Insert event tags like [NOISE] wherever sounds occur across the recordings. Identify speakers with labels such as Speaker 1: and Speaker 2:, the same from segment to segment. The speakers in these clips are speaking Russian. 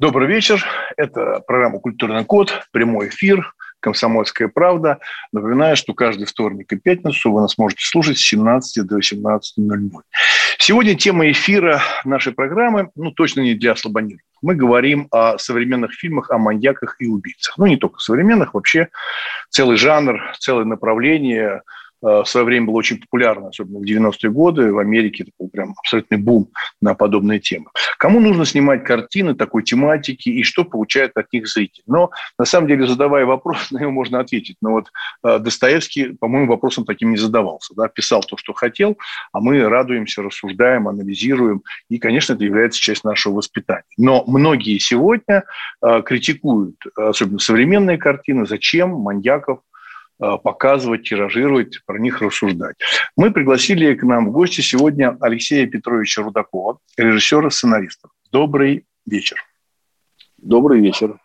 Speaker 1: Добрый вечер. Это программа «Культурный код», прямой эфир, «Комсомольская правда». Напоминаю, что каждый вторник и пятницу вы нас можете слушать с 17 до 18.00. Сегодня тема эфира нашей программы, ну, точно не для слабонервных. Мы говорим о современных фильмах, о маньяках и убийцах. Ну, не только современных, вообще целый жанр, целое направление – в свое время было очень популярно, особенно в 90-е годы. В Америке это был прям абсолютный бум на подобные темы. Кому нужно снимать картины такой тематики и что получает от них зритель? Но на самом деле, задавая вопрос, [LAUGHS] на него можно ответить. Но вот э, Достоевский, по-моему, вопросом таким не задавался. Да? Писал то, что хотел, а мы радуемся, рассуждаем, анализируем. И, конечно, это является частью нашего воспитания. Но многие сегодня э, критикуют, особенно современные картины, зачем маньяков Э, показывать, тиражировать, про них рассуждать. Мы пригласили к нам в гости сегодня Алексея Петровича Рудакова, режиссера-сценариста. Добрый вечер.
Speaker 2: Добрый вечер.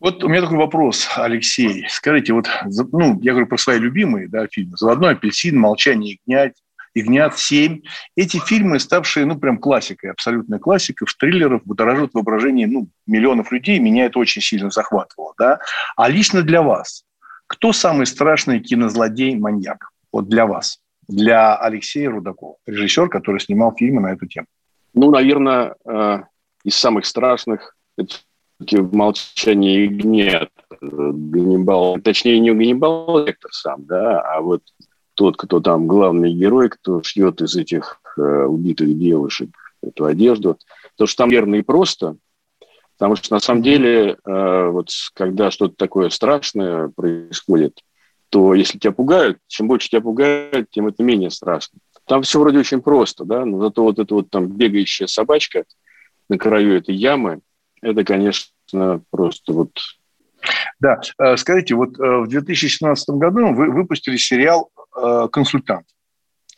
Speaker 1: Вот у меня такой вопрос, Алексей. Скажите, вот, ну, я говорю про свои любимые да, фильмы. «Заводной апельсин», «Молчание ягнят», «Ягнят 7». Эти фильмы, ставшие, ну, прям классикой, абсолютной классикой, в триллерах, будоражат воображение, ну, миллионов людей. Меня это очень сильно захватывало, да. А лично для вас, кто самый страшный кинозлодей-маньяк? Вот для вас, для Алексея Рудакова, режиссер, который снимал фильмы на эту тему.
Speaker 2: Ну, наверное, э, из самых страшных это в молчании нет. Ганнибал, точнее, не Ганнибал Лектор сам, да, а вот тот, кто там главный герой, кто шьет из этих э, убитых девушек эту одежду. То, что там верно и просто – Потому что на самом деле, э, вот когда что-то такое страшное происходит, то если тебя пугают, чем больше тебя пугают, тем это менее страшно. Там все вроде очень просто, да, но зато вот эта вот там бегающая собачка на краю этой ямы, это, конечно, просто вот...
Speaker 1: Да, э, скажите, вот э, в 2017 году вы выпустили сериал «Консультант»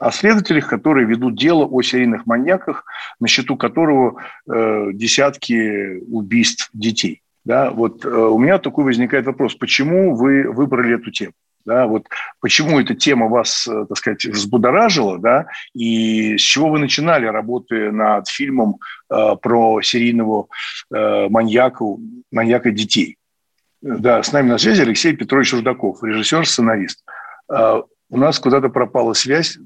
Speaker 1: о следователях, которые ведут дело о серийных маньяках, на счету которого э, десятки убийств детей. Да, вот э, у меня такой возникает вопрос, почему вы выбрали эту тему? Да, вот почему эта тема вас, э, так сказать, взбудоражила, да, и с чего вы начинали работы над фильмом э, про серийного э, маньяка, маньяка детей? Да, с нами на связи Алексей Петрович Рудаков, режиссер, сценарист. Э, у нас куда-то пропала связь.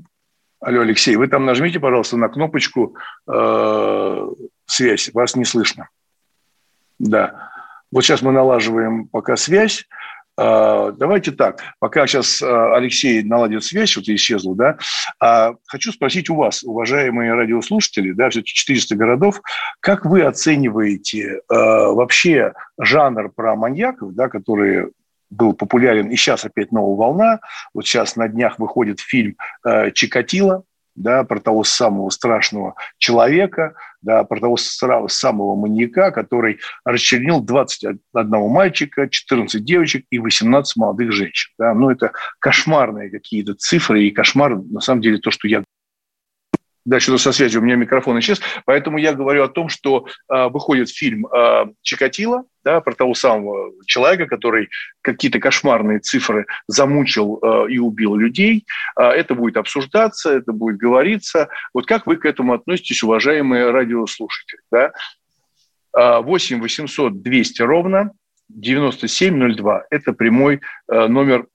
Speaker 1: Алло, Алексей, вы там нажмите, пожалуйста, на кнопочку э, «Связь». Вас не слышно. Да. Вот сейчас мы налаживаем пока связь. Э, давайте так. Пока сейчас э, Алексей наладит связь, вот исчезла, да, а хочу спросить у вас, уважаемые радиослушатели, да, все-таки 400 городов, как вы оцениваете э, вообще жанр про маньяков, да, которые был популярен, и сейчас опять новая волна. Вот сейчас на днях выходит фильм э, «Чикатило», да, про того самого страшного человека, да, про того самого маньяка, который расчленил 21 мальчика, 14 девочек и 18 молодых женщин. Да. Ну, это кошмарные какие-то цифры и кошмар, на самом деле, то, что я да, что-то со связью, у меня микрофон исчез. Поэтому я говорю о том, что э, выходит фильм э, «Чикатило», да, про того самого человека, который какие-то кошмарные цифры замучил э, и убил людей. Э, это будет обсуждаться, это будет говориться. Вот как вы к этому относитесь, уважаемые радиослушатели? Да? 8 800 200 ровно 9702. Это прямой э, номер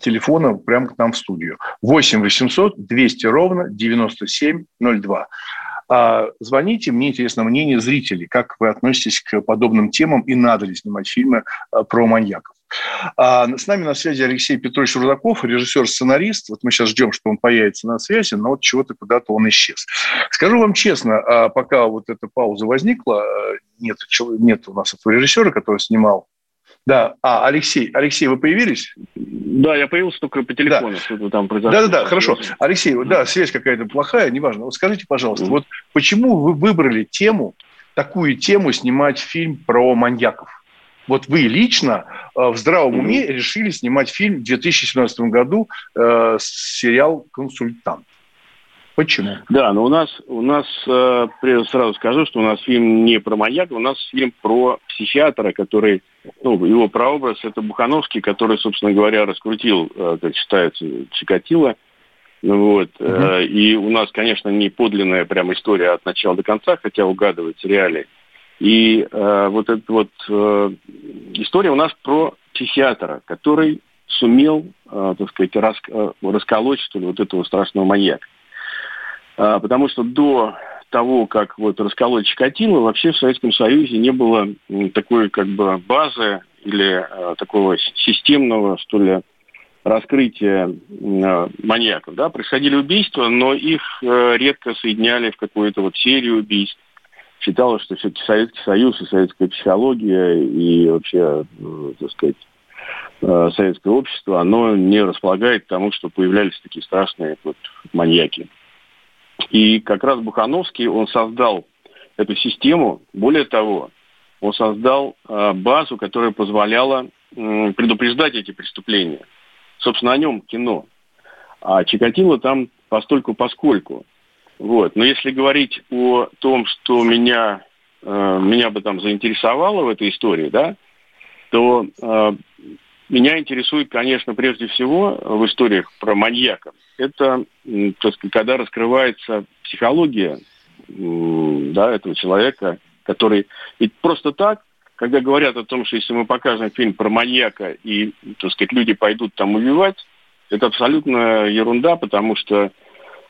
Speaker 1: телефона прямо к нам в студию. 8 800 200 ровно 9702. А, звоните, мне интересно мнение зрителей, как вы относитесь к подобным темам и надо ли снимать фильмы а, про маньяков. А, с нами на связи Алексей Петрович Рудаков, режиссер-сценарист. Вот мы сейчас ждем, что он появится на связи, но вот чего-то куда-то он исчез. Скажу вам честно, а, пока вот эта пауза возникла, нет, нет у нас этого режиссера, который снимал да, а, Алексей, Алексей, вы появились?
Speaker 2: Да, я появился только по телефону, да. что-то там произошло.
Speaker 1: Да-да-да, хорошо. Алексей, да, связь какая-то плохая, неважно. Вот скажите, пожалуйста, mm-hmm. вот почему вы выбрали тему такую тему снимать фильм про маньяков? Вот вы лично э, в здравом уме решили снимать фильм в 2017 году, э, сериал «Консультант». Почему?
Speaker 2: Да, но у нас, у нас э, сразу скажу, что у нас фильм не про маньяка, у нас фильм про психиатра, который, ну, его прообраз – это Бухановский, который, собственно говоря, раскрутил, э, как считается, Чикатило. Вот. Угу. И у нас, конечно, не подлинная прям история от начала до конца, хотя угадывается реалии. И э, вот эта вот э, история у нас про психиатра, который сумел, э, так сказать, рас, э, расколоть, что ли, вот этого страшного маньяка. А, потому что до того, как вот расколоть Чикатило, вообще в Советском Союзе не было такой как бы базы или а, такого системного, что ли, раскрытия а, маньяков. Да? Происходили убийства, но их а, редко соединяли в какую-то вот серию убийств. Считалось, что все-таки Советский Союз и советская психология и вообще, ну, так сказать, а, советское общество, оно не располагает к тому, что появлялись такие страшные вот маньяки. И как раз Бухановский, он создал эту систему. Более того, он создал э, базу, которая позволяла предупреждать эти преступления. Собственно, о нем кино. А Чикатило там постольку поскольку. Вот. Но если говорить о том, что меня, э, меня бы там заинтересовало в этой истории, да, то э, меня интересует, конечно, прежде всего в историях про маньяка. Это, так сказать, когда раскрывается психология да, этого человека, который... Ведь просто так, когда говорят о том, что если мы покажем фильм про маньяка и, так сказать, люди пойдут там убивать, это абсолютно ерунда, потому что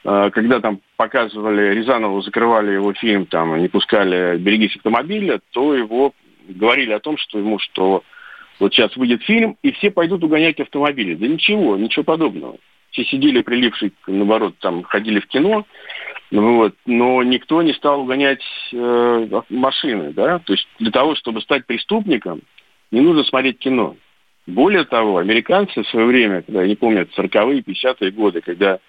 Speaker 2: э, когда там показывали Рязанову, закрывали его фильм, там, не пускали «Берегись автомобиля», то его говорили о том, что ему, что вот сейчас выйдет фильм, и все пойдут угонять автомобили. Да ничего, ничего подобного. Все сидели, прилипшие, наоборот, там, ходили в кино, вот, но никто не стал угонять э, машины, да, то есть для того, чтобы стать преступником, не нужно смотреть кино. Более того, американцы в свое время, когда, я не помню, 40-е, 50-е годы, когда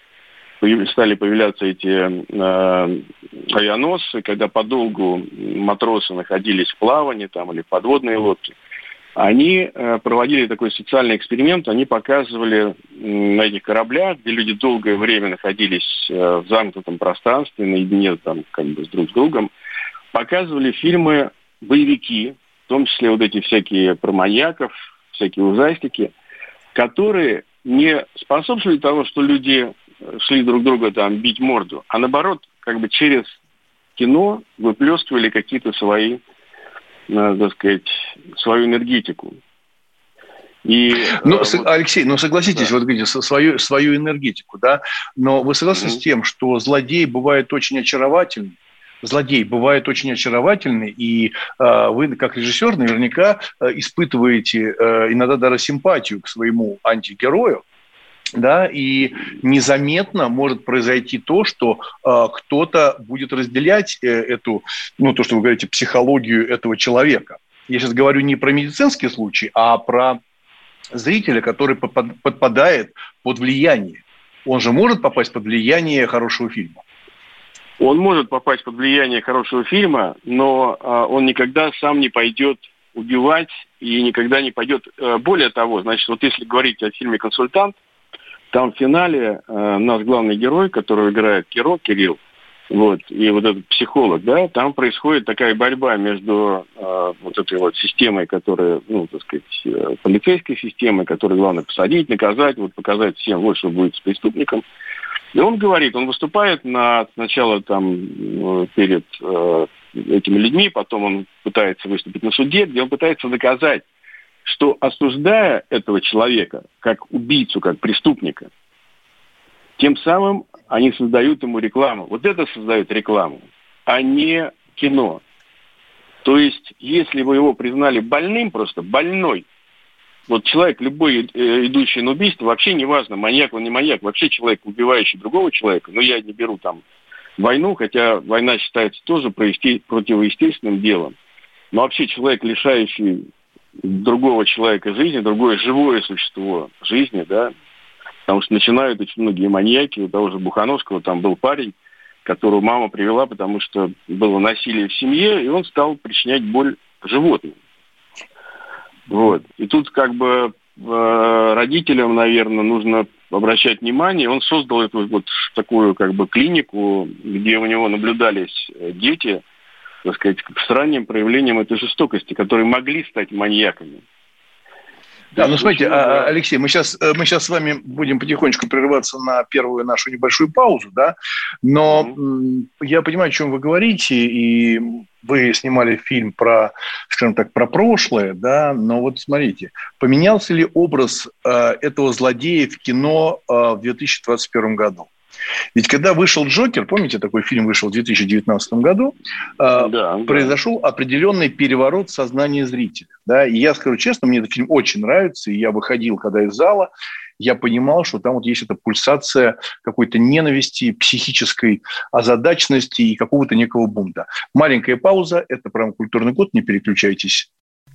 Speaker 2: стали появляться эти э, авианосцы, когда подолгу матросы находились в плавании там, или в подводной лодке, они э, проводили такой социальный эксперимент, они показывали на этих кораблях, где люди долгое время находились э, в замкнутом пространстве, наедине там как бы с друг с другом, показывали фильмы боевики, в том числе вот эти всякие про маньяков, всякие ужастики, которые не способствовали тому, что люди шли друг друга там бить морду, а наоборот, как бы через кино выплескивали какие-то свои так сказать, свою энергетику.
Speaker 1: И, ну, э, вот, Алексей, ну согласитесь, да. вот говорите, свою, свою энергетику, да, но вы согласны угу. с тем, что злодей бывает очень очаровательный, злодей бывает очень очаровательный, и э, вы, как режиссер, наверняка э, испытываете э, иногда даже симпатию к своему антигерою, да, и незаметно может произойти то, что э, кто-то будет разделять э, эту, ну, то, что вы говорите, психологию этого человека. Я сейчас говорю не про медицинский случай, а про зрителя, который подпадает под влияние. Он же может попасть под влияние хорошего фильма.
Speaker 2: Он может попасть под влияние хорошего фильма, но э, он никогда сам не пойдет убивать и никогда не пойдет. Э, более того, значит, вот если говорить о фильме «Консультант», там в финале э, наш главный герой, который играет Киро, Кирилл, вот, и вот этот психолог, да, там происходит такая борьба между э, вот этой вот системой, которая, ну, так сказать, э, полицейской системой, которой главное посадить, наказать, вот показать всем, вот что будет с преступником. И он говорит, он выступает на, сначала там э, перед э, этими людьми, потом он пытается выступить на суде, где он пытается доказать, что осуждая этого человека как убийцу, как преступника, тем самым они создают ему рекламу. Вот это создает рекламу, а не кино. То есть, если бы его признали больным, просто больной, вот человек, любой э, идущий на убийство, вообще не важно, маньяк он не маньяк, вообще человек, убивающий другого человека, но я не беру там войну, хотя война считается тоже противоестественным делом, но вообще человек, лишающий другого человека жизни, другое живое существо жизни, да, потому что начинают очень многие маньяки, у того же Бухановского там был парень, которую мама привела, потому что было насилие в семье, и он стал причинять боль животным. Вот. И тут как бы э, родителям, наверное, нужно обращать внимание. Он создал эту вот такую как бы клинику, где у него наблюдались дети, так сказать, с ранним проявлением этой жестокости, которые могли стать маньяками.
Speaker 1: Да, ну смотрите, а, Алексей, мы сейчас, э, мы сейчас с вами будем потихонечку прерываться на первую нашу небольшую паузу, да, но mm-hmm. я понимаю, о чем вы говорите, и вы снимали фильм про, скажем так, про прошлое, да, но вот смотрите, поменялся ли образ э, этого злодея в кино э, в 2021 году? Ведь когда вышел «Джокер», помните, такой фильм вышел в 2019 году, э, да, произошел да. определенный переворот в сознании зрителя. Да? И я скажу честно, мне этот фильм очень нравится, и я выходил, когда из зала, я понимал, что там вот есть эта пульсация какой-то ненависти, психической озадаченности и какого-то некого бунта. Маленькая пауза, это прям культурный код, не переключайтесь.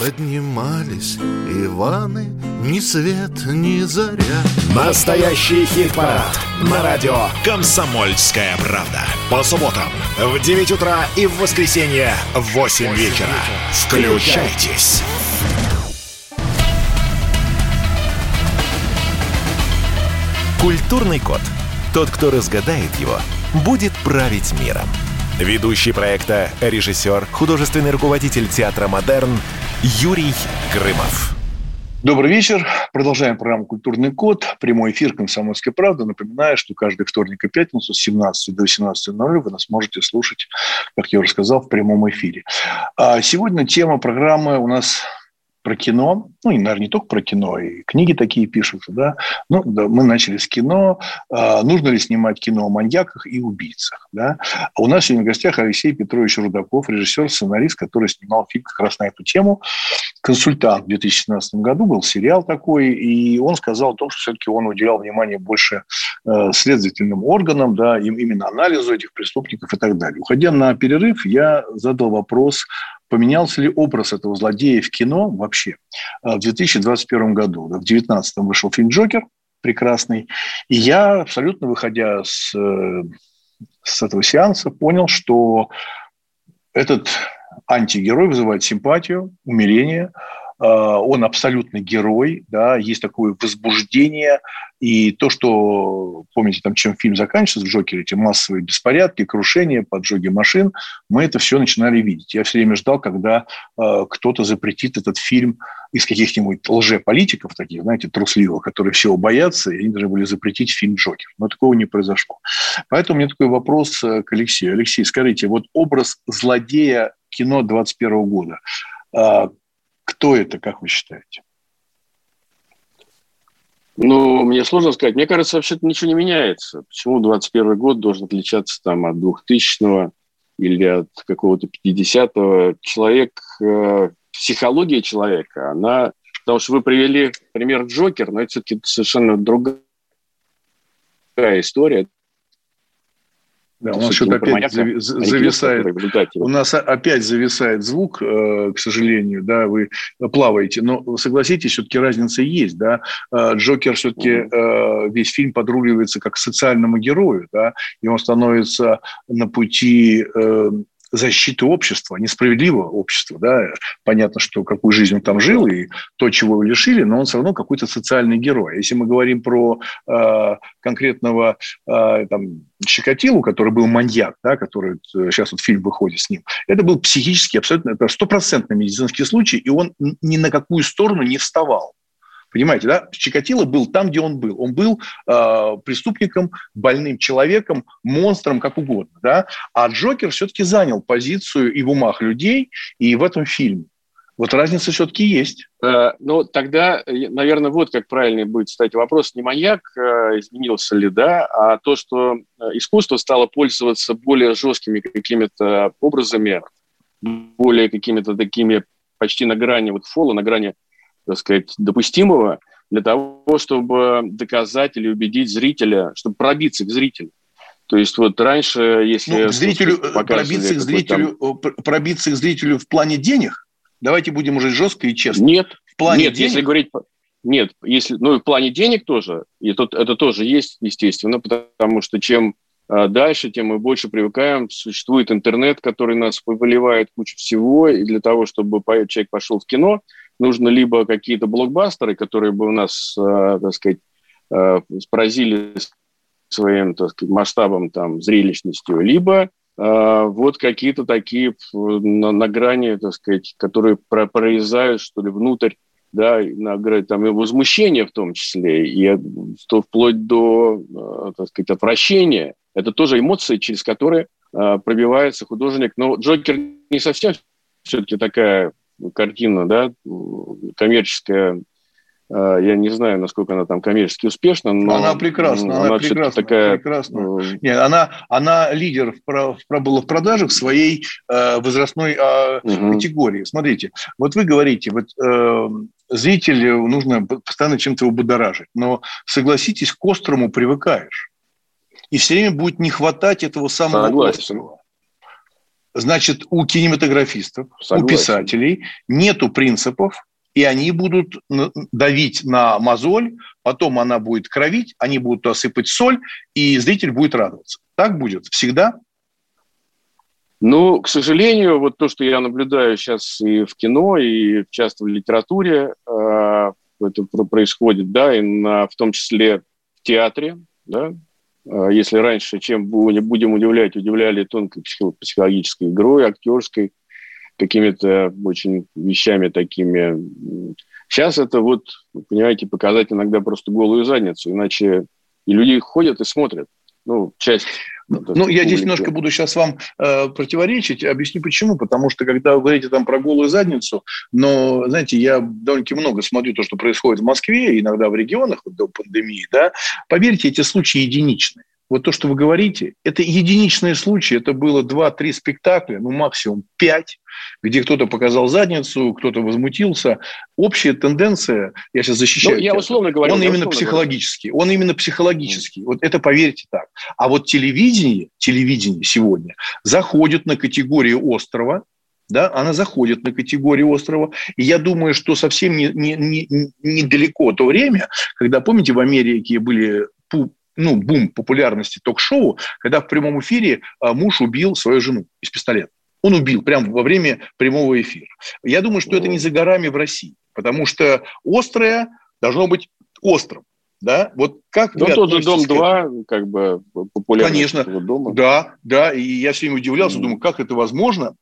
Speaker 3: Поднимались Иваны, ни свет, ни заря.
Speaker 4: Настоящий хит-парад на радио «Комсомольская правда». По субботам в 9 утра и в воскресенье в 8 вечера. Включайтесь. Культурный код. Тот, кто разгадает его, будет править миром. Ведущий проекта, режиссер, художественный руководитель театра «Модерн» Юрий Грымов.
Speaker 1: Добрый вечер. Продолжаем программу «Культурный код». Прямой эфир «Комсомольской правды». Напоминаю, что каждый вторник и пятницу с 17 до 18.00 вы нас можете слушать, как я уже сказал, в прямом эфире. А сегодня тема программы у нас про кино, ну, и, наверное, не только про кино, и книги такие пишутся, да. Ну, да, мы начали с кино. А, нужно ли снимать кино о маньяках и убийцах, да? А у нас сегодня в гостях Алексей Петрович Рудаков, режиссер, сценарист, который снимал фильм как раз на эту тему. «Консультант» в 2017 году был сериал такой, и он сказал о том, что все-таки он уделял внимание больше э, следовательным органам, да, им именно анализу этих преступников и так далее. Уходя на перерыв, я задал вопрос поменялся ли образ этого злодея в кино вообще э, в 2021 году. В 2019 вышел фильм «Джокер», прекрасный. И я, абсолютно выходя с, э, с этого сеанса, понял, что этот антигерой вызывает симпатию, умиление, он абсолютный герой, да, есть такое возбуждение, и то, что, помните, там, чем фильм заканчивается в «Джокере», эти массовые беспорядки, крушения, поджоги машин, мы это все начинали видеть. Я все время ждал, когда э, кто-то запретит этот фильм из каких-нибудь лжеполитиков, таких, знаете, трусливых, которые всего боятся, и они должны были запретить фильм «Джокер». Но такого не произошло. Поэтому у меня такой вопрос э, к Алексею. Алексей, скажите, вот образ злодея кино 21 года, э, кто это, как вы считаете?
Speaker 2: Ну, мне сложно сказать. Мне кажется, вообще-то ничего не меняется. Почему 21 год должен отличаться там от 2000-го или от какого-то 50-го? Человек, э, психология человека, она... Потому что вы привели пример Джокер, но это все-таки совершенно другая история.
Speaker 1: Да, у нас что-то опять зави- зависает. У нас опять зависает звук, э, к сожалению, да, вы плаваете. Но согласитесь, все-таки разница есть, да. Э, Джокер все-таки э, весь фильм подруливается как социальному герою, да, и он становится на пути защиты общества, несправедливого общества. Да? Понятно, что какую жизнь он там жил и то, чего его лишили, но он все равно какой-то социальный герой. Если мы говорим про э, конкретного э, там, Щекотилу, который был маньяк, да, который сейчас вот фильм выходит с ним, это был психически абсолютно, это стопроцентный медицинский случай, и он ни на какую сторону не вставал. Понимаете, да? Чикатило был там, где он был. Он был э, преступником, больным человеком, монстром, как угодно, да? А Джокер все-таки занял позицию и в умах людей, и в этом фильме. Вот разница все-таки есть.
Speaker 2: Э, ну, тогда, э, наверное, вот как правильно будет стать вопрос. Не маньяк э, изменился ли, да, а то, что искусство стало пользоваться более жесткими какими-то образами, более какими-то такими почти на грани вот фола, на грани так сказать, допустимого для того, чтобы доказать или убедить зрителя, чтобы пробиться к зрителю. То есть вот раньше, если... Ну,
Speaker 1: к зрителю, пробиться к зрителю, там... пробиться к зрителю в плане денег? Давайте будем уже жестко и честно.
Speaker 2: Нет, в плане нет, денег? если говорить... Нет, если, ну и в плане денег тоже, и тут, это тоже есть, естественно, потому что чем а, дальше, тем мы больше привыкаем. Существует интернет, который нас выливает кучу всего, и для того, чтобы человек пошел в кино, нужно либо какие-то блокбастеры, которые бы у нас, а, так сказать, а, поразили своим так сказать, масштабом, там, зрелищностью, либо вот какие-то такие на, на грани, так сказать, которые прорезают, что ли, внутрь да, на, там, и возмущение в том числе, и то вплоть до, так сказать, отвращения. Это тоже эмоции, через которые э, пробивается художник. Но Джокер не совсем все-таки такая картина, да, коммерческая. Э, я не знаю, насколько она там коммерчески успешна, но
Speaker 1: она прекрасна, она, она прекрасна, такая. Прекрасна. Э, Нет, она, она лидер в, в, была в продажах своей э, возрастной э, угу. категории. Смотрите, вот вы говорите, вот э, зрителю нужно постоянно чем-то его будоражить, но согласитесь, к острому привыкаешь и все время будет не хватать этого самого Согласен. острова. Значит, у кинематографистов, Согласен. у писателей нету принципов, и они будут давить на мозоль, потом она будет кровить, они будут осыпать соль, и зритель будет радоваться. Так будет всегда?
Speaker 2: Ну, к сожалению, вот то, что я наблюдаю сейчас и в кино, и часто в литературе, э, это происходит, да, и на, в том числе в театре, да, а, если раньше, чем будем удивлять, удивляли тонкой психологической игрой, актерской, какими-то очень вещами такими. Сейчас это вот, понимаете, показать иногда просто голую задницу, иначе и люди ходят и смотрят. Ну, часть
Speaker 1: ну, я здесь немножко буду сейчас вам э, противоречить. Объясню почему. Потому что, когда вы говорите там про голую задницу, но, знаете, я довольно-таки много смотрю то, что происходит в Москве, иногда в регионах вот, до пандемии, да, поверьте, эти случаи единичные вот то, что вы говорите, это единичные случаи. Это было 2-3 спектакля, ну максимум 5, где кто-то показал задницу, кто-то возмутился. Общая тенденция, я сейчас защищаю. Ну,
Speaker 2: я условно говорю.
Speaker 1: Он именно психологический. Говорю. Он именно психологический. Вот это поверьте так. А вот телевидение, телевидение сегодня заходит на категорию острова, да, она заходит на категорию острова. И я думаю, что совсем не, не, не, недалеко то время, когда, помните, в Америке были ну, бум популярности ток-шоу, когда в прямом эфире а, муж убил свою жену из пистолета. Он убил прямо во время прямого эфира. Я думаю, что это не за горами в России, потому что острое должно быть острым. Да? Вот как
Speaker 2: ну, тот же «Дом-2», как бы популярность
Speaker 1: Конечно, дома. да, да, и я все время удивлялся, mm. думаю, как это возможно.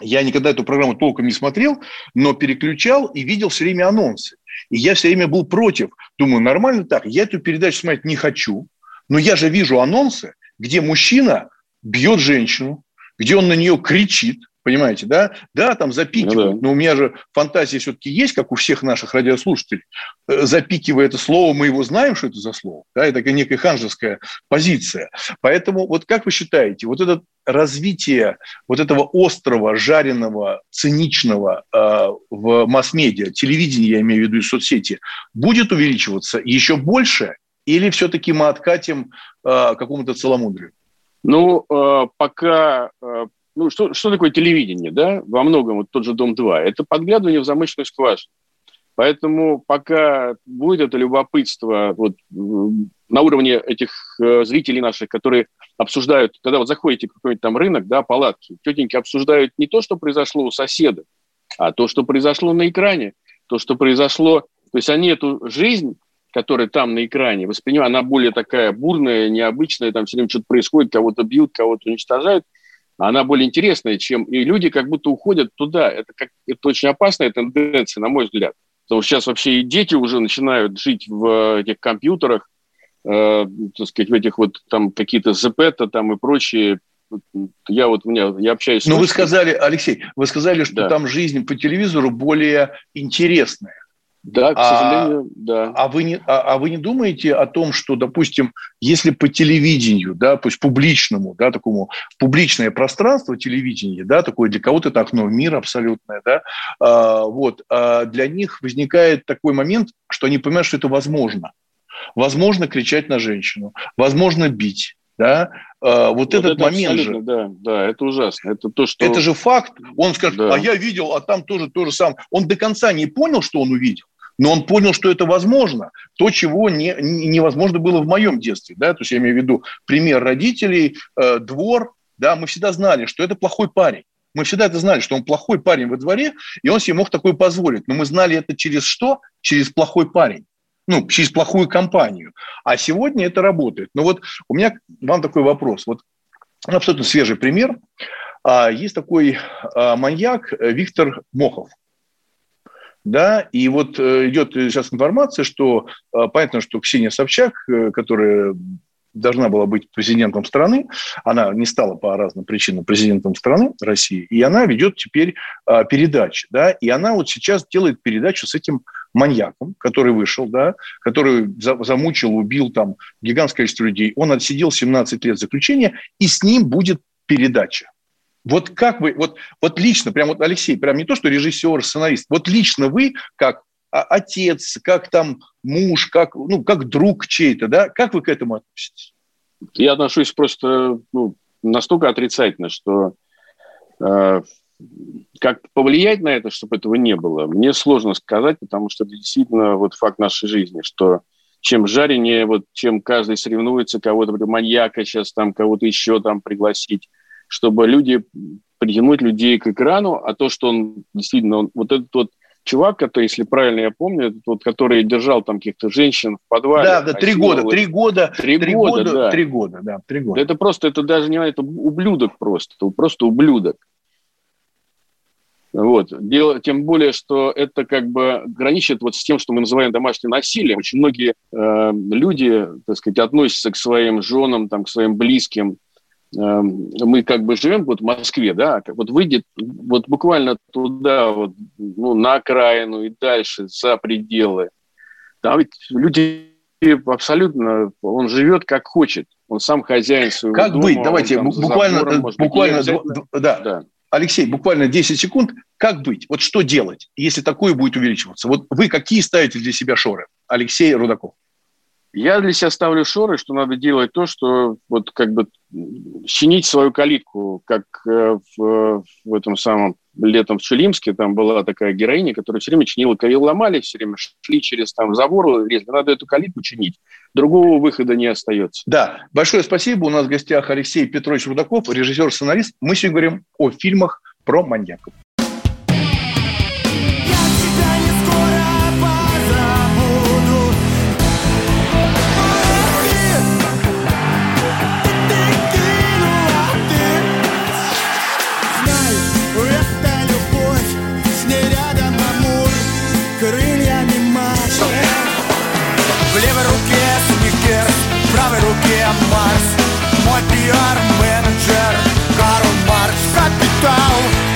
Speaker 1: Я никогда эту программу толком не смотрел, но переключал и видел все время анонсы. И я все время был против. Думаю, нормально так. Я эту передачу смотреть не хочу. Но я же вижу анонсы, где мужчина бьет женщину, где он на нее кричит, Понимаете, да? Да, там запикивают. Ну, да. Но у меня же фантазия все-таки есть, как у всех наших радиослушателей. Э, запикивая это слово, мы его знаем, что это за слово. Да, это такая некая ханжеская позиция. Поэтому вот как вы считаете, вот это развитие вот этого острого, жареного, циничного э, в масс-медиа, телевидении, я имею в виду и соцсети, будет увеличиваться еще больше или все-таки мы откатим э, какому-то целомудрию?
Speaker 2: Ну, э, пока э, ну, что, что такое телевидение, да, во многом вот тот же «Дом-2», это подглядывание в замочную скважину. Поэтому пока будет это любопытство вот, на уровне этих э, зрителей наших, которые обсуждают, когда вот заходите в какой-нибудь там рынок, да, палатки, тетеньки обсуждают не то, что произошло у соседа, а то, что произошло на экране, то, что произошло, то есть они эту жизнь которая там на экране, воспринимают, она более такая бурная, необычная, там все время что-то происходит, кого-то бьют, кого-то уничтожают – она более интересная, чем... И люди как будто уходят туда. Это, как... это очень опасная тенденция, на мой взгляд. Потому что сейчас вообще и дети уже начинают жить в этих компьютерах, э, так сказать, в этих вот там какие-то ЗП-то там и прочие я вот меня я общаюсь.
Speaker 1: Но с... вы сказали, Алексей, вы сказали, что да. там жизнь по телевизору более интересная. Да, к а, сожалению, а, да. А вы, не, а, а вы не думаете о том, что, допустим, если по телевидению, да, пусть публичному, да, такому публичное пространство телевидения, да, такое для кого-то это окно в мир абсолютное, да, а, вот, а для них возникает такой момент, что они понимают, что это возможно. Возможно кричать на женщину, возможно бить, да, а, вот, вот этот это момент же.
Speaker 2: Да, да, это ужасно. Это то, что...
Speaker 1: Это же факт. Он скажет, да. а я видел, а там тоже то же самое. Он до конца не понял, что он увидел, но он понял, что это возможно. То, чего не, невозможно было в моем детстве. Да? То есть я имею в виду пример родителей, э, двор. Да? Мы всегда знали, что это плохой парень. Мы всегда это знали, что он плохой парень во дворе, и он себе мог такое позволить. Но мы знали это через что? Через плохой парень ну, через плохую компанию. А сегодня это работает. Но вот у меня вам такой вопрос. Вот абсолютно свежий пример. А, есть такой а, маньяк Виктор Мохов. Да, и вот э, идет сейчас информация, что а, понятно, что Ксения Собчак, э, которая должна была быть президентом страны, она не стала по разным причинам президентом страны России, и она ведет теперь передачи, да, и она вот сейчас делает передачу с этим маньяком, который вышел, да, который замучил, убил там гигантское количество людей, он отсидел 17 лет заключения, и с ним будет передача. Вот как вы, вот, вот лично, прям вот Алексей, прям не то, что режиссер, сценарист, вот лично вы, как отец, как там муж, как, ну, как друг чей-то, да, как вы к этому относитесь?
Speaker 2: Я отношусь просто ну, настолько отрицательно, что э, как повлиять на это, чтобы этого не было, мне сложно сказать, потому что это действительно вот факт нашей жизни, что чем жаренее, вот чем каждый соревнуется, кого-то маньяка сейчас там, кого-то еще там пригласить, чтобы люди, притянуть людей к экрану, а то, что он действительно, он, вот этот вот чувак, который, если правильно я помню, этот вот, который держал там каких-то женщин в подвале.
Speaker 1: Да, да, три года, три года, три года, да. Три года, да, три года.
Speaker 2: Это просто, это даже не, это ублюдок просто, это просто ублюдок. Вот. Дело, тем более, что это как бы граничит вот с тем, что мы называем домашним насилием. Очень многие э, люди, так сказать, относятся к своим женам, там, к своим близким. Э, мы как бы живем вот в Москве, да, вот выйдет вот буквально туда, вот, ну, на окраину и дальше, за пределы. Там ведь люди абсолютно, он живет как хочет. Он сам хозяин своего
Speaker 1: как дома. Как быть? Давайте буквально, забором, буквально, да. да. Алексей, буквально 10 секунд. Как быть? Вот что делать, если такое будет увеличиваться? Вот вы какие ставите для себя шоры? Алексей Рудаков.
Speaker 2: Я для себя ставлю шоры, что надо делать то, что вот как бы чинить свою калитку, как э, в, в этом самом летом в Чулимске, там была такая героиня, которая все время чинила, ее ломали, все время шли через там забор, лезли. Надо эту калитку чинить. Другого выхода не остается.
Speaker 1: Да, большое спасибо. У нас в гостях Алексей Петрович Рудаков, режиссер-сценарист. Мы сегодня говорим о фильмах про маньяков.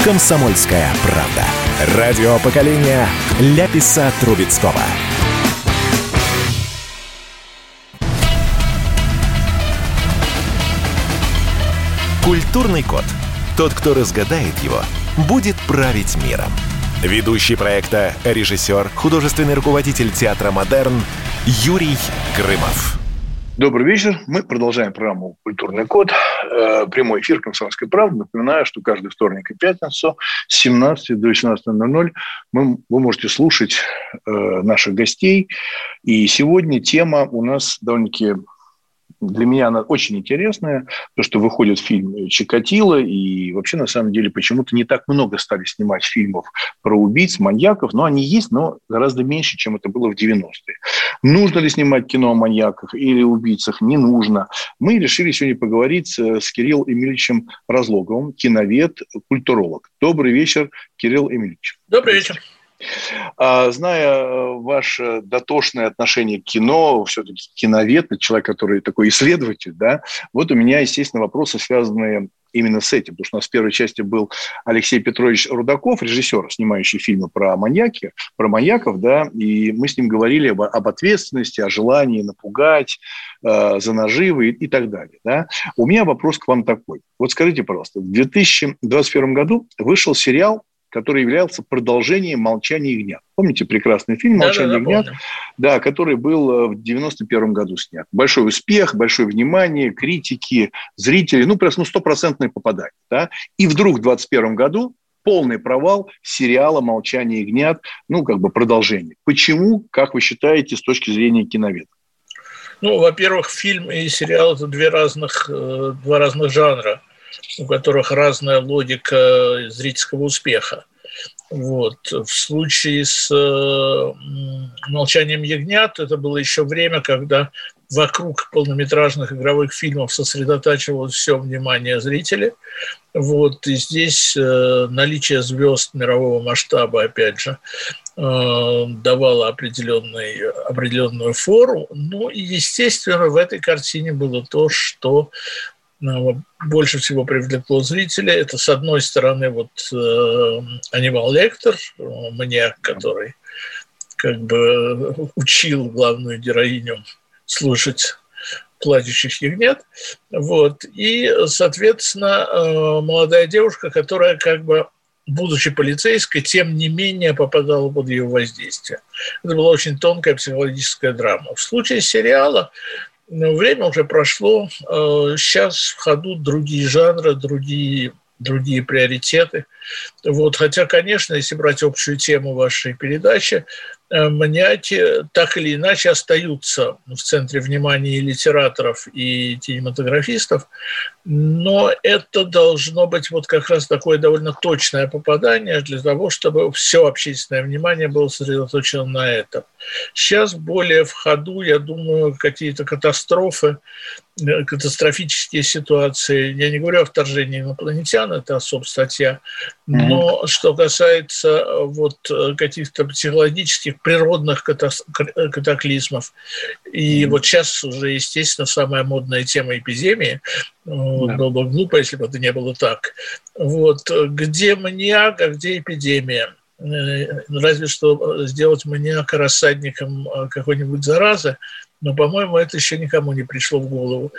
Speaker 4: Комсомольская правда. Радио поколения Ляписа Трубецкого. Культурный код. Тот, кто разгадает его, будет править миром. Ведущий проекта, режиссер, художественный руководитель театра «Модерн» Юрий Грымов.
Speaker 1: Добрый вечер. Мы продолжаем программу «Культурный код». Э, прямой эфир «Комсомольской правды». Напоминаю, что каждый вторник и пятницу с 17 до 18.00 мы, вы можете слушать э, наших гостей. И сегодня тема у нас довольно-таки для меня она очень интересная, то, что выходит фильм «Чикатило», и вообще, на самом деле, почему-то не так много стали снимать фильмов про убийц, маньяков, но они есть, но гораздо меньше, чем это было в 90-е. Нужно ли снимать кино о маньяках или убийцах? Не нужно. Мы решили сегодня поговорить с Кириллом Эмильевичем Разлоговым, киновед, культуролог. Добрый вечер, Кирилл Эмильевич.
Speaker 5: Добрый вечер.
Speaker 1: А, зная э, ваше дотошное отношение к кино, все-таки киновед, человек, который такой исследователь, да, вот у меня, естественно, вопросы, связанные именно с этим, потому что у нас в первой части был Алексей Петрович Рудаков, режиссер, снимающий фильмы про маньяки, про маньяков, да, и мы с ним говорили об, об ответственности, о желании напугать, э, за наживы и, и так далее, да. У меня вопрос к вам такой. Вот скажите, пожалуйста, в 2021 году вышел сериал который являлся продолжением «Молчания ягнят». Помните прекрасный фильм «Молчание да, да, ягнят», да, который был э, в 91 году снят. Большой успех, большое внимание, критики, зрители, ну, просто ну, стопроцентное попадание. Да? И вдруг в 21 году полный провал сериала «Молчание ягнят», ну, как бы продолжение. Почему, как вы считаете, с точки зрения киноведа?
Speaker 5: Ну, во-первых, фильм и сериал – это две разных, э, два разных жанра – у которых разная логика зрительского успеха. Вот. В случае с э, «Молчанием ягнят» это было еще время, когда вокруг полнометражных игровых фильмов сосредотачивалось все внимание зрителей. Вот. И здесь э, наличие звезд мирового масштаба, опять же, э, давало определенный, определенную фору. Ну и, естественно, в этой картине было то, что больше всего привлекло зрителей. Это, с одной стороны, вот э, Анивал Лектор, маньяк, который как бы учил главную героиню слушать плачущих ягнят. Вот. И, соответственно, э, молодая девушка, которая как бы будучи полицейской, тем не менее попадала под ее воздействие. Это была очень тонкая психологическая драма. В случае сериала время уже прошло. Сейчас э, в ходу другие жанры, другие, другие приоритеты. Вот, хотя, конечно, если брать общую тему вашей передачи, э, маньяки так или иначе остаются в центре внимания литераторов, и кинематографистов, но это должно быть вот как раз такое довольно точное попадание для того, чтобы все общественное внимание было сосредоточено на этом. Сейчас более в ходу, я думаю, какие-то катастрофы, э, катастрофические ситуации. Я не говорю о вторжении инопланетян, это особая статья, но mm-hmm. что касается э, вот э, каких-то психологических, природных катаклизмов, и mm-hmm. вот сейчас уже, естественно, самая модная тема эпидемии, да. Было бы глупо, если бы это не было так. Вот. Где маньяк, а где эпидемия? Э, разве что сделать маньяка рассадником э, какой-нибудь заразы, но, по-моему, это еще никому не пришло в голову.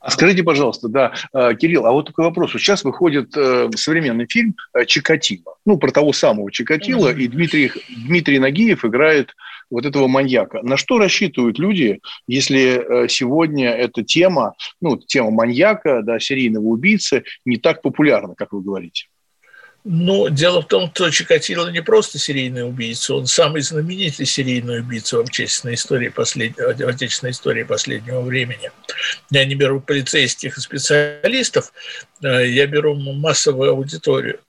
Speaker 1: А скажите, пожалуйста, да, э, Кирилл, а вот такой вопрос. Сейчас выходит современный фильм «Чикатило». Ну, про того самого Чикатило, mm-hmm. и Дмитрий, Дмитрий Нагиев играет вот этого маньяка. На что рассчитывают люди, если э, сегодня эта тема, ну, тема маньяка, да, серийного убийцы не так популярна, как вы говорите?
Speaker 5: Ну, дело в том, что Чикатило не просто серийный убийца, он самый знаменитый серийный убийца в отечественной истории, послед... в отечественной истории последнего времени. Я не беру полицейских и специалистов, э, я беру массовую аудиторию.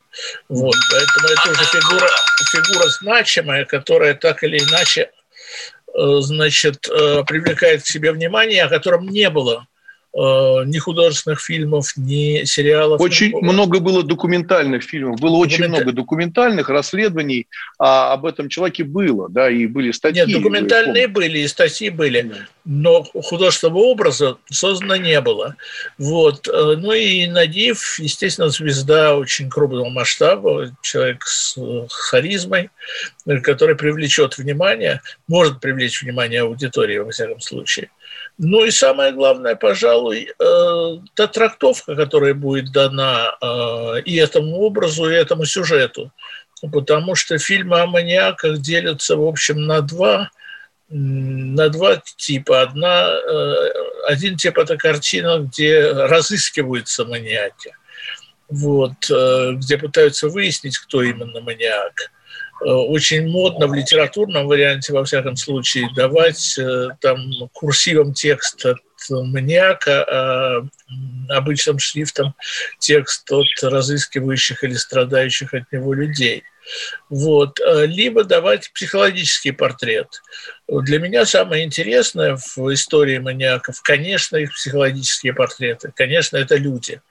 Speaker 5: Вот, поэтому это уже фигура, фигура значимая, которая так или иначе э, значит, э, привлекает к себе внимание, о котором не было ни художественных фильмов, ни сериалов.
Speaker 1: Очень никакого. много было документальных фильмов, было Документа... очень много документальных расследований, а об этом человеке было, да, и были статьи.
Speaker 5: Нет, документальные были, и статьи были, но художественного образа создано не было. Вот. Э, ну и Надив, естественно, звезда очень крупного масштаба, человек с харизмой, который привлечет внимание, может привлечь внимание аудитории, во всяком случае. Ну и самое главное, пожалуй, э, та трактовка, которая будет дана э, и этому образу, и этому сюжету. Потому что фильмы о маньяках делятся, в общем, на два, на два типа. Одна, э, один тип – это картина, где разыскиваются маньяки, вот, где пытаются выяснить, кто именно маньяк. Э, очень модно в литературном варианте, во всяком случае, давать э, там курсивом текст от маньяка, а обычным шрифтом текст от разыскивающих или страдающих от него людей. Вот. Э, либо давать психологический портрет. Для меня самое интересное в истории маньяков, конечно, их психологические портреты. Конечно, это люди.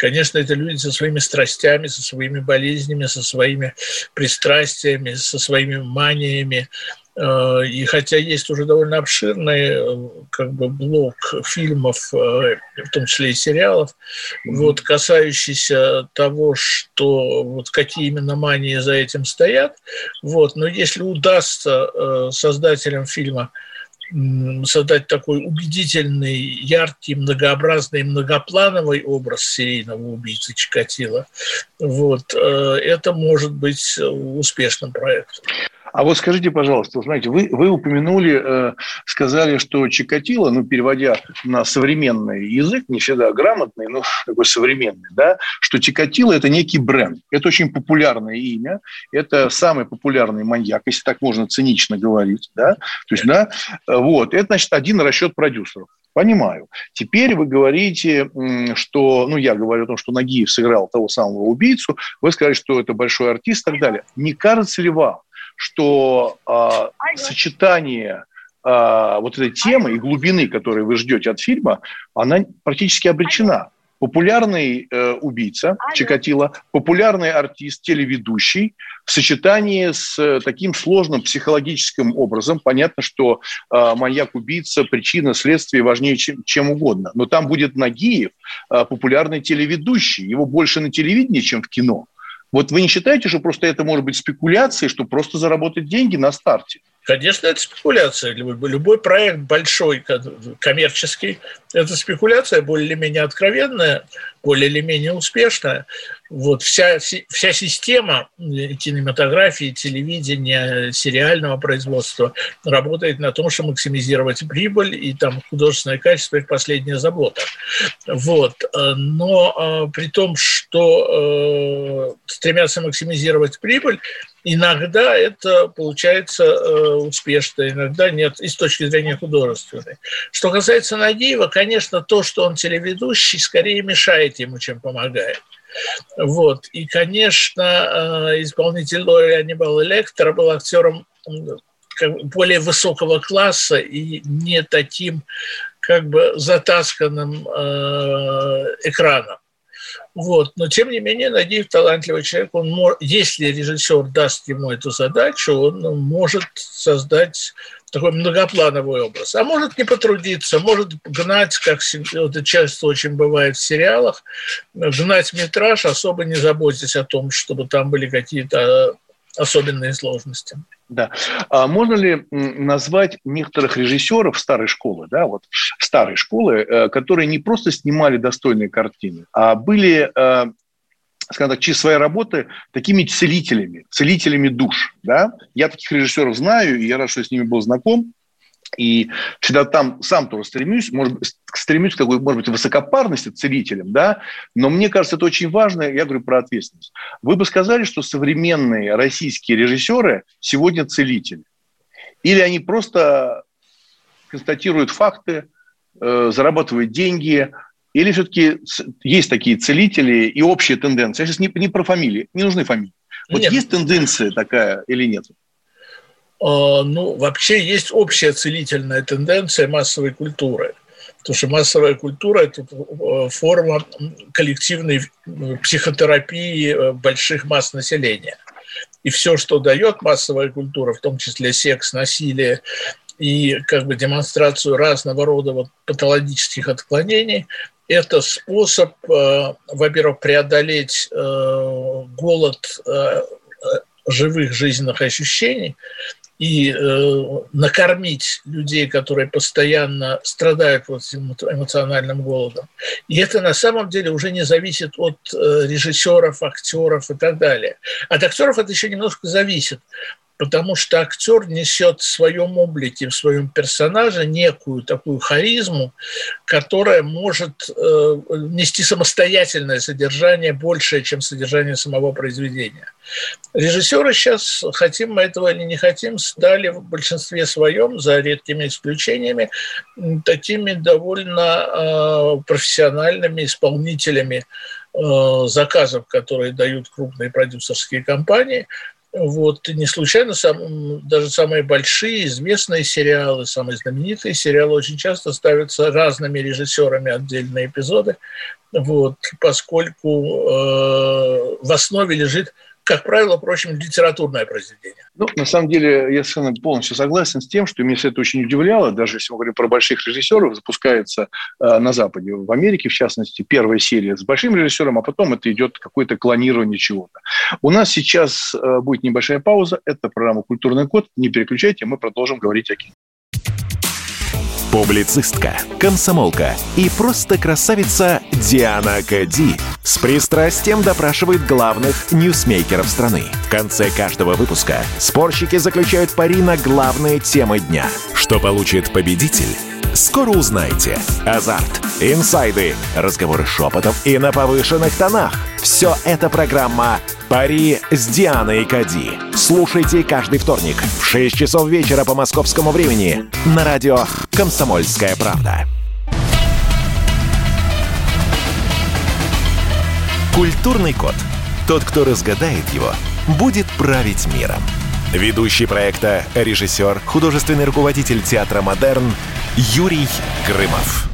Speaker 5: Конечно, это люди со своими страстями, со своими болезнями, со своими пристрастиями, со своими маниями. Э, и хотя есть уже довольно обширный э, как бы блок фильмов, э, в том числе и сериалов, mm-hmm. вот, касающийся того, что вот какие именно мании за этим стоят, вот, но если удастся создателям фильма создать такой убедительный, яркий, многообразный, многоплановый образ серийного убийцы Чикатила, вот, это может быть успешным проектом.
Speaker 1: А вот скажите, пожалуйста, вы знаете, вы, вы упомянули, э, сказали, что Чикатило, ну, переводя на современный язык, не всегда грамотный, но такой современный, да, что Чикатило – это некий бренд. Это очень популярное имя, это самый популярный маньяк, если так можно цинично говорить, да, то есть, да, вот, это, значит, один расчет продюсеров. Понимаю. Теперь вы говорите, что, ну, я говорю о том, что Нагиев сыграл того самого убийцу, вы сказали, что это большой артист и так далее. Не кажется ли вам, что э, сочетание э, вот этой темы и глубины, которую вы ждете от фильма, она практически обречена. Популярный э, убийца Чикатило, популярный артист, телеведущий в сочетании с э, таким сложным психологическим образом. Понятно, что э, маньяк-убийца, причина, следствие важнее, чем, чем угодно. Но там будет Нагиев, э, популярный телеведущий. Его больше на телевидении, чем в кино. Вот вы не считаете, что просто это может быть спекуляцией, что просто заработать деньги на старте?
Speaker 5: Конечно, это спекуляция. Любой проект большой, коммерческий, это спекуляция более или менее откровенная, более или менее успешная. Вот вся, вся система кинематографии, телевидения, сериального производства работает на том, чтобы максимизировать прибыль, и там художественное качество – их последняя забота. Вот. Но э, при том, что э, стремятся максимизировать прибыль, иногда это получается э, успешно, иногда нет, и с точки зрения художественной. Что касается Нагиева, конечно, то, что он телеведущий, скорее мешает ему, чем помогает. Вот. И, конечно, э, исполнитель Лори Анибал Электро был актером более высокого класса и не таким как бы затасканным э, экраном. Вот. Но, тем не менее, Нагиев талантливый человек. Он. Если режиссер даст ему эту задачу, он может создать такой многоплановый образ. А может не потрудиться, может гнать, как это часто очень бывает в сериалах, гнать метраж, особо не заботясь о том, чтобы там были какие-то особенные сложности.
Speaker 1: Да. А можно ли назвать некоторых режиссеров старой школы, да, вот старой школы, э, которые не просто снимали достойные картины, а были э, скажем так, через свои работы такими целителями, целителями душ. Да? Я таких режиссеров знаю, и я рад, что с ними был знаком. И всегда там сам тоже стремлюсь, может, стремлюсь к такой, может быть, высокопарности целителем, да, но мне кажется, это очень важно, я говорю про ответственность. Вы бы сказали, что современные российские режиссеры сегодня целители? Или они просто констатируют факты, э, зарабатывают деньги, или все-таки есть такие целители и общие тенденции? Я сейчас не, не про фамилии, не нужны фамилии. Вот нет. есть тенденция такая или нет?
Speaker 5: А, ну, вообще есть общая целительная тенденция массовой культуры. Потому что массовая культура – это э, форма коллективной психотерапии э, больших масс населения. И все, что дает массовая культура, в том числе секс, насилие и как бы демонстрацию разного рода вот патологических отклонений, это способ, э, во-первых, преодолеть голод живых жизненных ощущений, и э, накормить людей, которые постоянно страдают вот этим эмоциональным голодом. И это на самом деле уже не зависит от э, режиссеров, актеров и так далее. От актеров это еще немножко зависит, потому что актер несет в своем облике, в своем персонаже некую такую харизму, которая может э, нести самостоятельное содержание большее, чем содержание самого произведения. Режиссеры сейчас, хотим мы этого или не хотим, стали в большинстве своем, за редкими исключениями, такими довольно э, профессиональными исполнителями э, заказов, которые дают крупные продюсерские компании, вот, не случайно сам, даже самые большие, известные сериалы, самые знаменитые сериалы очень часто ставятся разными режиссерами отдельные эпизоды, вот, поскольку э, в основе лежит как правило, впрочем, литературное произведение.
Speaker 1: Ну, на самом деле, я совершенно полностью согласен с тем, что меня все это очень удивляло. Даже если мы говорим про больших режиссеров, запускается э, на Западе, в Америке, в частности, первая серия с большим режиссером, а потом это идет какое-то клонирование чего-то. У нас сейчас э, будет небольшая пауза. Это программа «Культурный код». Не переключайте, мы продолжим говорить о кино.
Speaker 4: Публицистка, комсомолка и просто красавица Диана Кади с пристрастием допрашивает главных ньюсмейкеров страны. В конце каждого выпуска спорщики заключают пари на главные темы дня. Что получит победитель? Скоро узнаете. Азарт, инсайды, разговоры шепотов и на повышенных тонах. Все это программа «Пари с Дианой Кади». Слушайте каждый вторник в 6 часов вечера по московскому времени на радио «Комсомольская правда». Культурный код. Тот, кто разгадает его, будет править миром. Ведущий проекта, режиссер, художественный руководитель театра «Модерн» Юрий Грымов.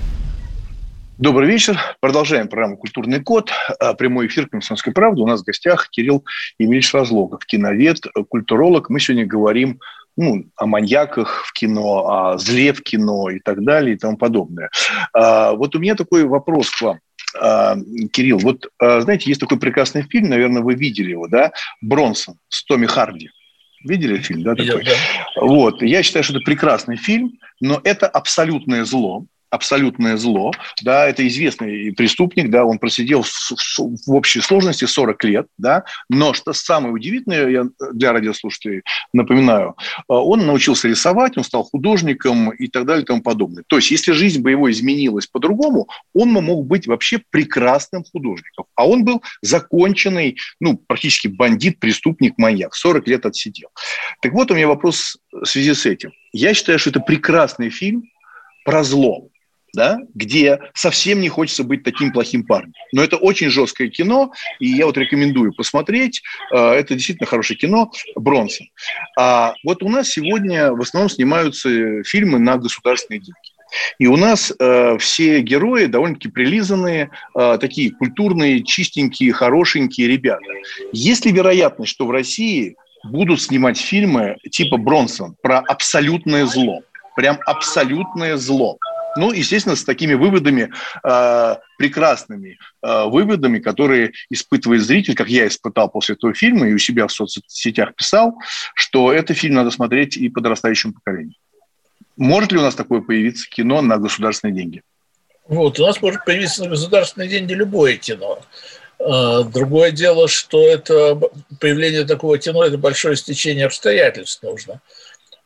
Speaker 1: Добрый вечер. Продолжаем программу «Культурный код». А, прямой эфир «Комсомольской правды». У нас в гостях Кирилл Емельевич Разлогов, киновед, культуролог. Мы сегодня говорим ну, о маньяках в кино, о зле в кино и так далее и тому подобное. А, вот у меня такой вопрос к вам. Кирилл, вот знаете, есть такой прекрасный фильм, наверное, вы видели его, да, «Бронсон» с Томми Харди. Видели фильм, да, такой? Я, да. Вот, я считаю, что это прекрасный фильм, но это абсолютное зло абсолютное зло, да, это известный преступник, да, он просидел в, в, в общей сложности 40 лет, да, но что самое удивительное, я для радиослушателей напоминаю, э, он научился рисовать, он стал художником и так далее и тому подобное. То есть, если жизнь бы его изменилась по-другому, он мог быть вообще прекрасным художником, а он был законченный, ну, практически бандит, преступник, маньяк, 40 лет отсидел. Так вот, у меня вопрос в связи с этим. Я считаю, что это прекрасный фильм про зло да, где совсем не хочется быть таким плохим парнем. Но это очень жесткое кино, и я вот рекомендую посмотреть. Э, это действительно хорошее кино «Бронсон». А вот у нас сегодня в основном снимаются фильмы на государственные деньги. И у нас э, все герои довольно-таки прилизанные, э, такие культурные, чистенькие, хорошенькие ребята. Есть ли вероятность, что в России будут снимать фильмы типа Бронсон про абсолютное зло? Прям абсолютное зло. Ну, естественно, с такими выводами, э, прекрасными э, выводами, которые испытывает зритель, как я испытал после этого фильма и у себя в соцсетях писал, что этот фильм надо смотреть и подрастающему поколению. Может ли у нас такое появиться кино на государственные деньги?
Speaker 5: Вот, у нас может появиться на государственные деньги любое кино. Э, другое дело, что это появление такого кино – это большое стечение обстоятельств нужно.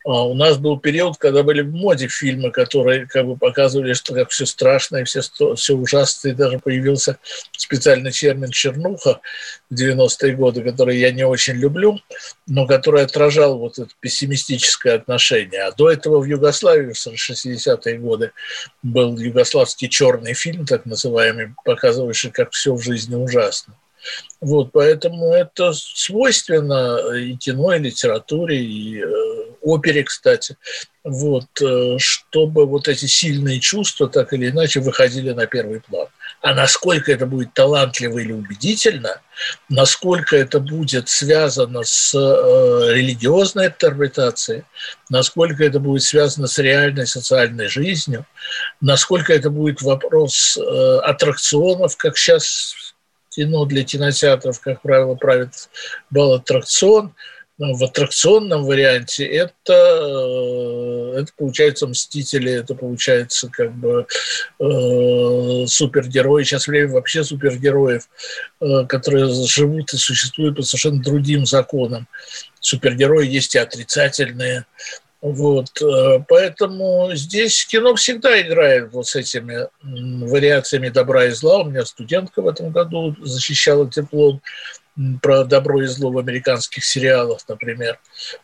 Speaker 5: А у нас был период, когда были в моде фильмы, которые как бы показывали, что как все страшно и все, все ужасно. И даже появился специальный термин «чернуха» в 90-е годы, который я не очень люблю, но который отражал вот это пессимистическое отношение. А до этого в Югославии в 60-е годы был югославский черный фильм, так называемый, показывающий, как все в жизни ужасно. Вот, поэтому это свойственно и кино, и литературе, и э, опере, кстати, вот, э, чтобы вот эти сильные чувства так или иначе выходили на первый план. А насколько это будет талантливо или убедительно, насколько это будет связано с э, религиозной интерпретацией, насколько это будет связано с реальной социальной жизнью, насколько это будет вопрос э, аттракционов, как сейчас кино для кинотеатров, как правило, правит бал аттракцион – в аттракционном варианте это, э, это получается «Мстители», это получается как бы э, супергерои. Сейчас время вообще супергероев, э, которые живут и существуют по совершенно другим законам. Супергерои есть и отрицательные. Вот, э, поэтому здесь кино всегда играет вот с этими вариациями добра и зла. У меня студентка в этом году защищала диплом про добро и зло в американских сериалах, например.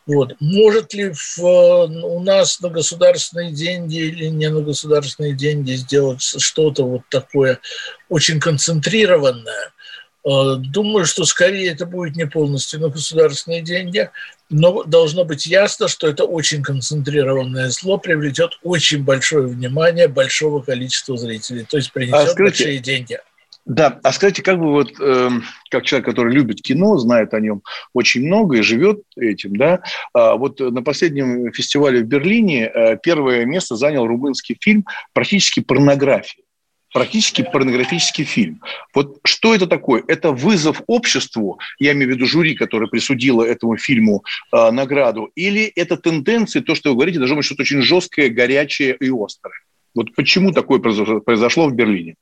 Speaker 5: Вот. Может ли в, у нас на государственные деньги или не на государственные деньги сделать что-то вот такое очень концентрированное? Э, думаю, что скорее это будет не полностью на государственные деньги, но должно быть ясно, что это очень концентрированное зло привлечет очень большое внимание большого количества зрителей, то есть принесет а скажите, большие деньги.
Speaker 1: Да, а скажите, как бы вот, э, как человек, который любит кино, знает о нем очень много и живет этим, да, э, вот на последнем фестивале в Берлине э, первое место занял румынский фильм практически порнографии практически порнографический фильм. Вот что это такое? Это вызов обществу, я имею в виду жюри, которое присудило этому фильму э, награду, или это тенденции, то, что вы говорите, должно быть что-то очень жесткое, горячее и острое? Вот почему такое произошло в Берлине?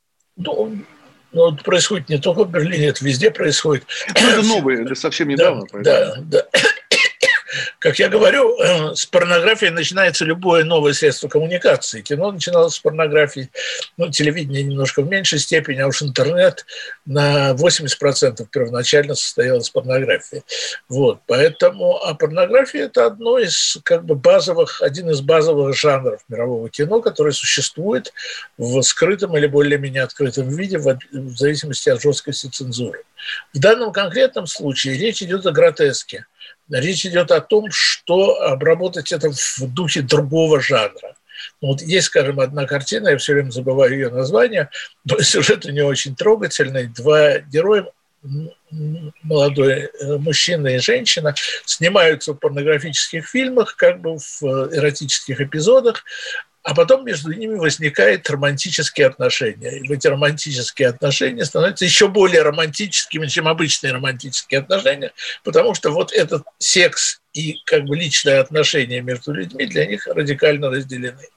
Speaker 5: Ну, ну, это происходит не только в Берлине, это везде происходит.
Speaker 1: Ну, это новое, это совсем недавно.
Speaker 5: Да, да, да. Как я говорю, э, с порнографией начинается любое новое средство коммуникации. Кино начиналось с порнографии, ну, телевидение немножко в меньшей степени, а уж интернет на 80% первоначально состоял из порнографии. Вот, поэтому, а порнография – это одно из, как бы, базовых, один из базовых жанров мирового кино, который существует в скрытом или более-менее открытом виде в, в зависимости от жесткости цензуры. В данном конкретном случае речь идет о гротеске – Речь идет о том, что обработать это в духе другого жанра. Ну, вот есть, скажем, одна картина, я все время забываю ее название, [LAUGHS] но сюжет у нее очень трогательный. Два героя, молодой э, мужчина и женщина, снимаются в порнографических фильмах, как бы в э, эротических эпизодах, а потом между ними возникают романтические отношения. И эти романтические отношения становятся еще более романтическими, чем обычные романтические отношения, потому что вот этот секс и как бы личные отношения между людьми для них радикально разделены.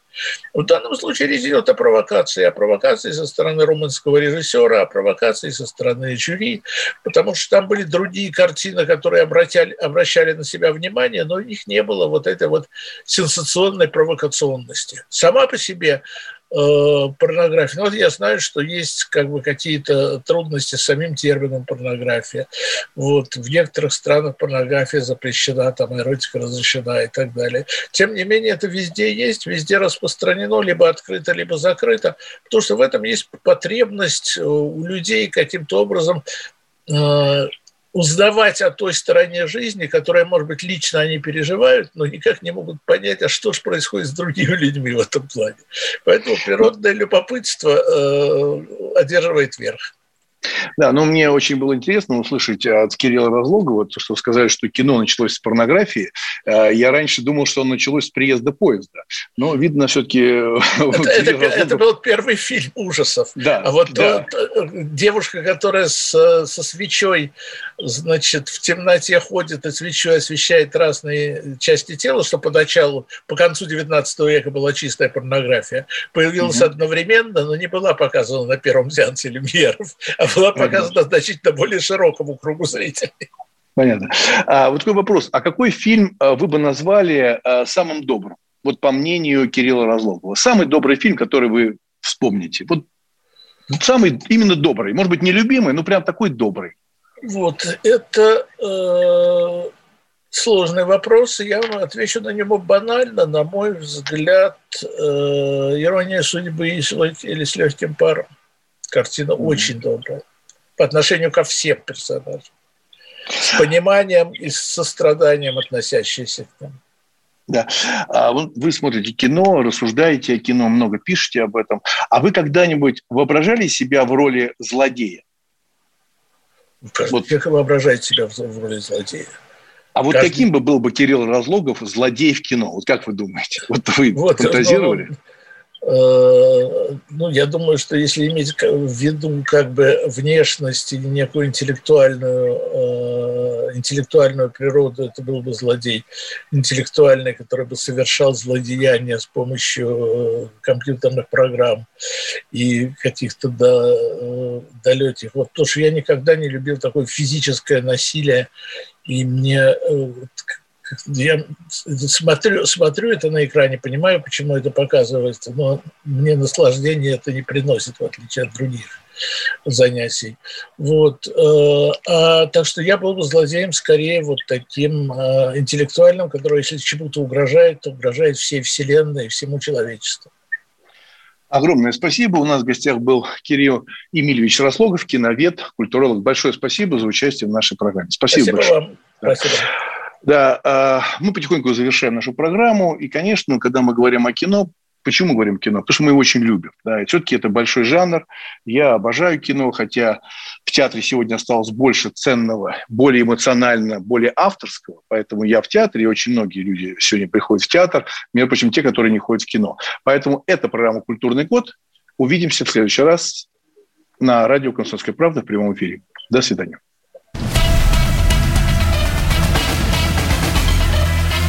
Speaker 5: В данном случае речь идет о провокации, о провокации со стороны румынского режиссера, о провокации со стороны жюри, потому что там были другие картины, которые обращали, обращали на себя внимание, но у них не было вот этой вот сенсационной провокационности. Сама по себе порнографии. Ну, вот я знаю, что есть как бы какие-то трудности с самим термином порнография. Вот, в некоторых странах порнография запрещена, там эротика разрешена и так далее. Тем не менее, это везде есть, везде распространено, либо открыто, либо закрыто, потому что в этом есть потребность у людей каким-то образом э, узнавать о той стороне жизни, которая, может быть, лично они переживают, но никак не могут понять, а что же происходит с другими людьми в этом плане. Поэтому природное любопытство э, одерживает верх.
Speaker 1: Да, но мне очень было интересно услышать от Кирилла Разлогова, что сказали, что кино началось с порнографии. Э, я раньше думал, что оно началось с приезда поезда. Но, видно, все-таки...
Speaker 5: Э, это, [LAUGHS] это, Разлогов... это был первый фильм ужасов. Да, а вот да. Э, девушка, которая с, со свечой, значит, в темноте ходит и свечой освещает разные части тела, что поначалу, по концу 19 века была чистая порнография, появилась угу. одновременно, но не была показана на первом сеансе люмьеров, а была показана значительно более широкому кругу зрителей.
Speaker 1: Понятно. А, вот такой вопрос. А какой фильм а, вы бы назвали а, самым добрым? Вот по мнению Кирилла Разлогова. Самый добрый фильм, который вы вспомните. Вот самый именно добрый. Может быть, не любимый, но прям такой добрый.
Speaker 5: Вот, это э, сложный вопрос, и я вам отвечу на него банально. На мой взгляд, э, «Ирония судьбы» или «С легким паром». Картина mm-hmm. очень добрая по отношению ко всем персонажам. С пониманием и с состраданием относящиеся к ним.
Speaker 1: Да. А вы смотрите кино, рассуждаете о кино, много пишете об этом. А вы когда-нибудь воображали себя в роли злодея?
Speaker 5: Вот. Как вы воображаете себя в роли злодея?
Speaker 1: А вот Каждый... каким бы был бы Кирилл Разлогов злодей в кино? Вот как вы думаете? Вот вы вот, фантазировали? Ну,
Speaker 5: Э, ну, я думаю, что если иметь в виду как бы внешность или некую интеллектуальную, э, интеллектуальную природу, это был бы злодей интеллектуальный, который бы совершал злодеяния с помощью э, компьютерных программ и каких-то далеких. Вот то, что я никогда не любил такое физическое насилие, и мне я смотрю, смотрю это на экране, понимаю, почему это показывается, но мне наслаждение это не приносит, в отличие от других занятий. Вот. Э, а, так что я был бы злодеем скорее вот таким а, интеллектуальным, который, если чему-то угрожает, то угрожает всей Вселенной и всему человечеству.
Speaker 1: Огромное спасибо. У нас в гостях был Кирилл Емельевич Рослогов, киновед, культуролог. Большое спасибо за участие в нашей программе. Спасибо, спасибо большое. Вам. Да. Спасибо. Да, а, мы потихоньку завершаем нашу программу. И, конечно, когда мы говорим о кино, Почему говорим кино? Потому что мы его очень любим. Да? И все-таки это большой жанр. Я обожаю кино, хотя в театре сегодня осталось больше ценного, более эмоционально, более авторского. Поэтому я в театре, и очень многие люди сегодня приходят в театр, между прочим, те, которые не ходят в кино. Поэтому это программа «Культурный год». Увидимся в следующий раз на радио «Комсомольская правда» в прямом эфире. До свидания.